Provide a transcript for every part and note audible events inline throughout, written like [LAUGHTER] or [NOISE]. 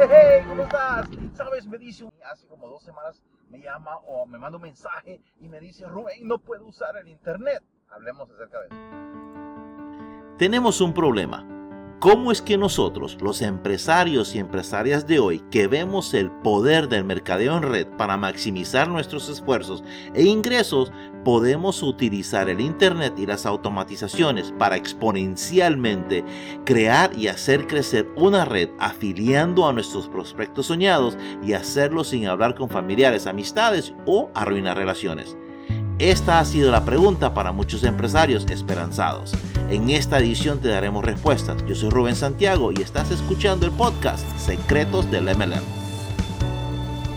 Hey, ¿cómo estás? Sabes, me dice hace como dos semanas me llama o me manda un mensaje y me dice, Rubén, no puedo usar el internet. Hablemos acerca de eso. Tenemos un problema ¿Cómo es que nosotros, los empresarios y empresarias de hoy, que vemos el poder del mercadeo en red para maximizar nuestros esfuerzos e ingresos, podemos utilizar el Internet y las automatizaciones para exponencialmente crear y hacer crecer una red afiliando a nuestros prospectos soñados y hacerlo sin hablar con familiares, amistades o arruinar relaciones? Esta ha sido la pregunta para muchos empresarios esperanzados. En esta edición te daremos respuestas. Yo soy Rubén Santiago y estás escuchando el podcast Secretos del MLM.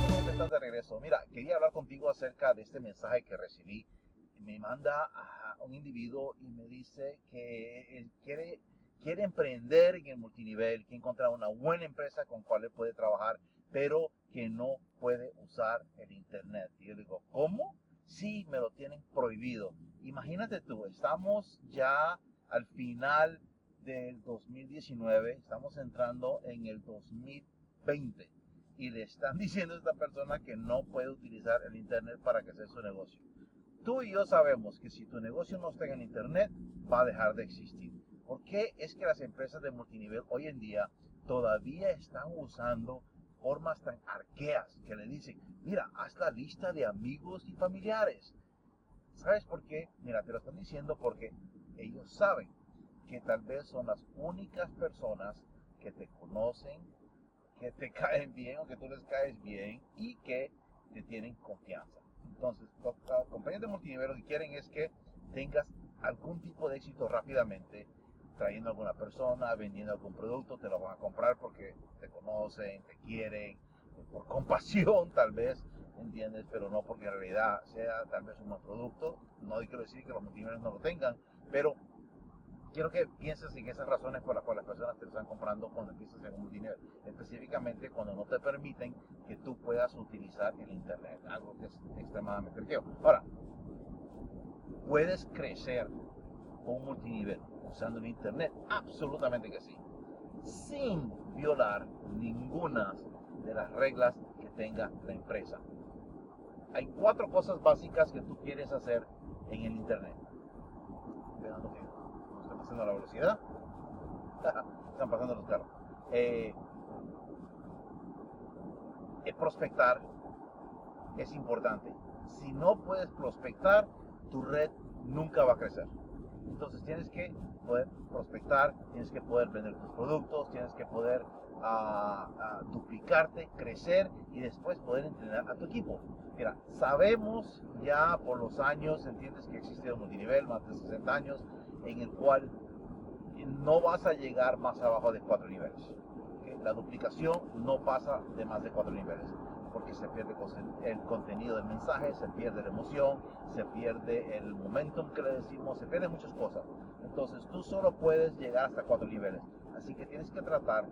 ¿Cómo estás de regreso? Mira, quería hablar contigo acerca de este mensaje que recibí. Me manda a un individuo y me dice que quiere, emprender en el multinivel, que encontrar una buena empresa con cual él puede trabajar, pero que no puede usar el Internet. Y yo digo, ¿cómo? sí me lo tienen prohibido. Imagínate tú, estamos ya al final del 2019, estamos entrando en el 2020 y le están [LAUGHS] diciendo a esta persona que no puede utilizar el Internet para sea su negocio. Tú y yo sabemos que si tu negocio no está en Internet, va a dejar de existir. ¿Por qué es que las empresas de multinivel hoy en día todavía están usando formas tan arqueas que le dicen, mira, haz la lista de amigos y familiares. ¿Sabes por qué? Mira, te lo están diciendo porque ellos saben que tal vez son las únicas personas que te conocen, que te [LAUGHS] caen bien o que tú les caes bien y que te tienen confianza. Entonces, compañías de multinivel lo que quieren es que tengas algún tipo de éxito rápidamente trayendo a alguna persona, vendiendo algún producto, te lo van a comprar porque te conocen, te quieren, por compasión [LAUGHS] tal vez, ¿entiendes? Pero no porque en realidad sea tal vez un buen producto. No quiero decir que los multimillonarios no lo tengan, pero quiero que pienses en esas razones por las cuales las personas te están comprando cuando empiezas en un dinero, específicamente cuando no te permiten que tú puedas utilizar el internet, algo que es extremadamente riesgo. Ahora, puedes crecer un multinivel usando el Internet? Absolutamente que sí. Sin violar ninguna de las reglas que tenga la empresa. Hay cuatro cosas básicas que tú quieres hacer en el Internet. Pasando la velocidad. [LAUGHS] Están pasando los carros. Eh, el prospectar es importante. Si no puedes prospectar, tu red nunca va a crecer. Entonces tienes que poder prospectar, tienes que poder vender tus productos, tienes que poder ah, ah, duplicarte, crecer y después poder entrenar a tu equipo. Mira, sabemos ya por los años, entiendes que existe un multinivel, más de 60 años, en el cual no vas a llegar más abajo de cuatro niveles. La duplicación no pasa de más de cuatro niveles porque se pierde el contenido del mensaje, se pierde la emoción, se pierde el momentum que le decimos, se pierden muchas cosas. Entonces tú solo puedes llegar hasta cuatro niveles. Así que tienes que tratar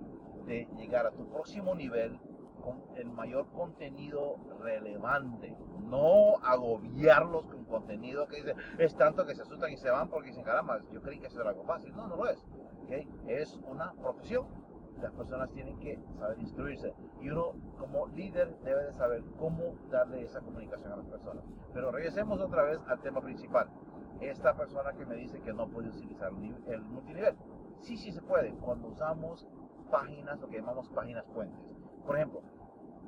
de llegar a tu próximo nivel el mayor contenido relevante. No agobiarlos con contenido que dice, es tanto que se asustan y se van porque dicen, caramba, yo creí que eso era algo fácil. No, no lo es. Es una profesión las personas tienen que saber instruirse y uno como líder debe de saber cómo darle esa comunicación a las personas. Pero regresemos otra vez al tema principal. Esta persona que me dice que no puede utilizar el multinivel. Sí, sí se puede cuando usamos páginas, lo que llamamos páginas puentes. Por ejemplo,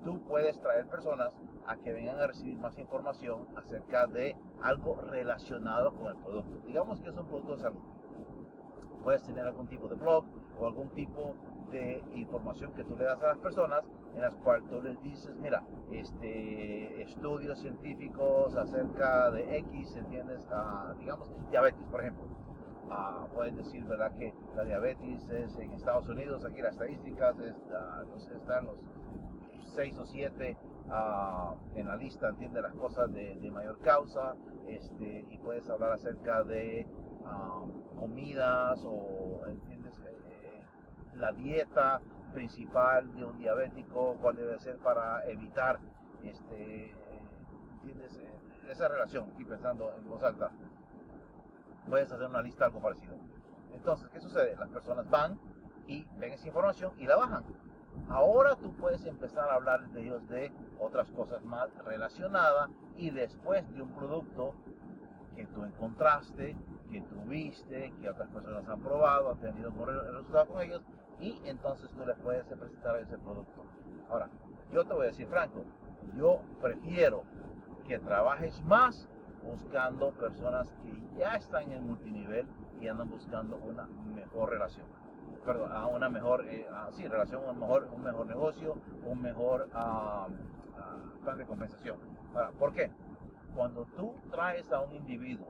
tú puedes traer personas a que vengan a recibir más información acerca de algo relacionado con el producto. Digamos que es un producto de salud. Puedes tener algún tipo de blog o algún tipo de información que tú le das a las personas en las cuales tú les dices, mira, este, estudios científicos acerca de X, ¿entiendes? Ah, digamos, diabetes, por ejemplo. Ah, pueden decir, ¿verdad? Que la diabetes es en Estados Unidos, aquí las estadísticas ah, están los 6 o 7 en la lista, entiende las cosas de, mayor causa, este, y puedes hablar acerca de comidas o, la dieta principal de un diabético, cuál debe ser para evitar este, ¿entiendes? esa relación, aquí pensando en voz alta. Puedes hacer una lista algo parecido. Entonces, ¿qué sucede? Las personas van y ven esa información y la bajan. Ahora tú puedes empezar a hablar de ellos de otras cosas más relacionadas y después de un producto que tú encontraste, que tuviste, que otras personas han probado, han tenido resultados con ellos y entonces tú les puedes presentar ese producto. Ahora, yo te voy a decir franco, yo prefiero que trabajes más buscando personas que ya están en el multinivel y andan buscando una mejor relación. Perdón, a una mejor, eh, sí, relación, un mejor, un mejor negocio, un mejor plan de compensación. ¿Por qué? Cuando tú traes a un individuo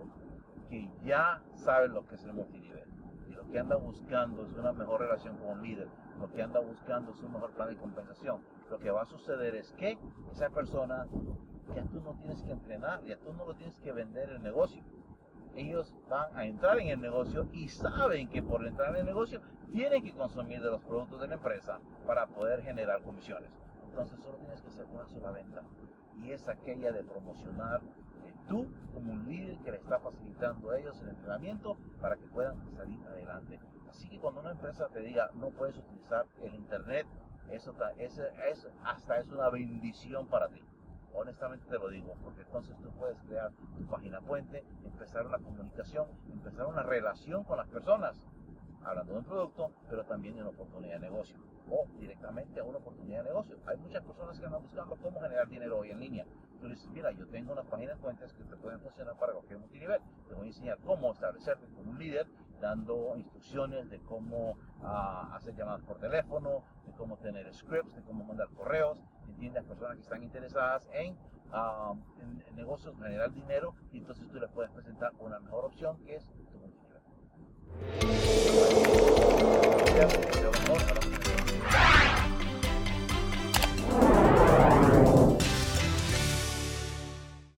que ya sabe lo que es el multinivel y lo que anda buscando es una mejor relación con un líder, lo que anda buscando es un mejor plan de compensación, lo que va a suceder es que esa persona ya tú no tienes que entrenar, ya tú no lo tienes que vender el negocio. Ellos van a entrar en el negocio y saben que por entrar en el negocio tienen que consumir de los productos de la empresa para poder generar comisiones. Entonces solo tienes que hacer una sola venta y es aquella de promocionar eh, tú como un líder que le está facilitando a ellos el entrenamiento para que puedan salir adelante. Así que cuando una empresa te diga no puedes utilizar el internet, eso, eso hasta es una bendición para ti honestamente te lo digo, porque entonces tú puedes crear tu página puente, empezar una comunicación, empezar una relación con las personas, hablando de un producto, pero también de una oportunidad de negocio, o directamente a una oportunidad de negocio. Hay muchas personas que andan buscando cómo generar dinero hoy en línea. Tú dices, mira, yo tengo unas páginas puentes que te pueden funcionar para cualquier multinivel. Te voy a enseñar cómo establecerte como un líder, dando instrucciones de cómo ah, hacer llamadas por teléfono, de cómo tener scripts, de cómo mandar correos, entiendes, personas que están interesadas en, um, en, negocios, generar dinero, y entonces tú les puedes presentar una mejor opción que es tu multinivel. Yeah.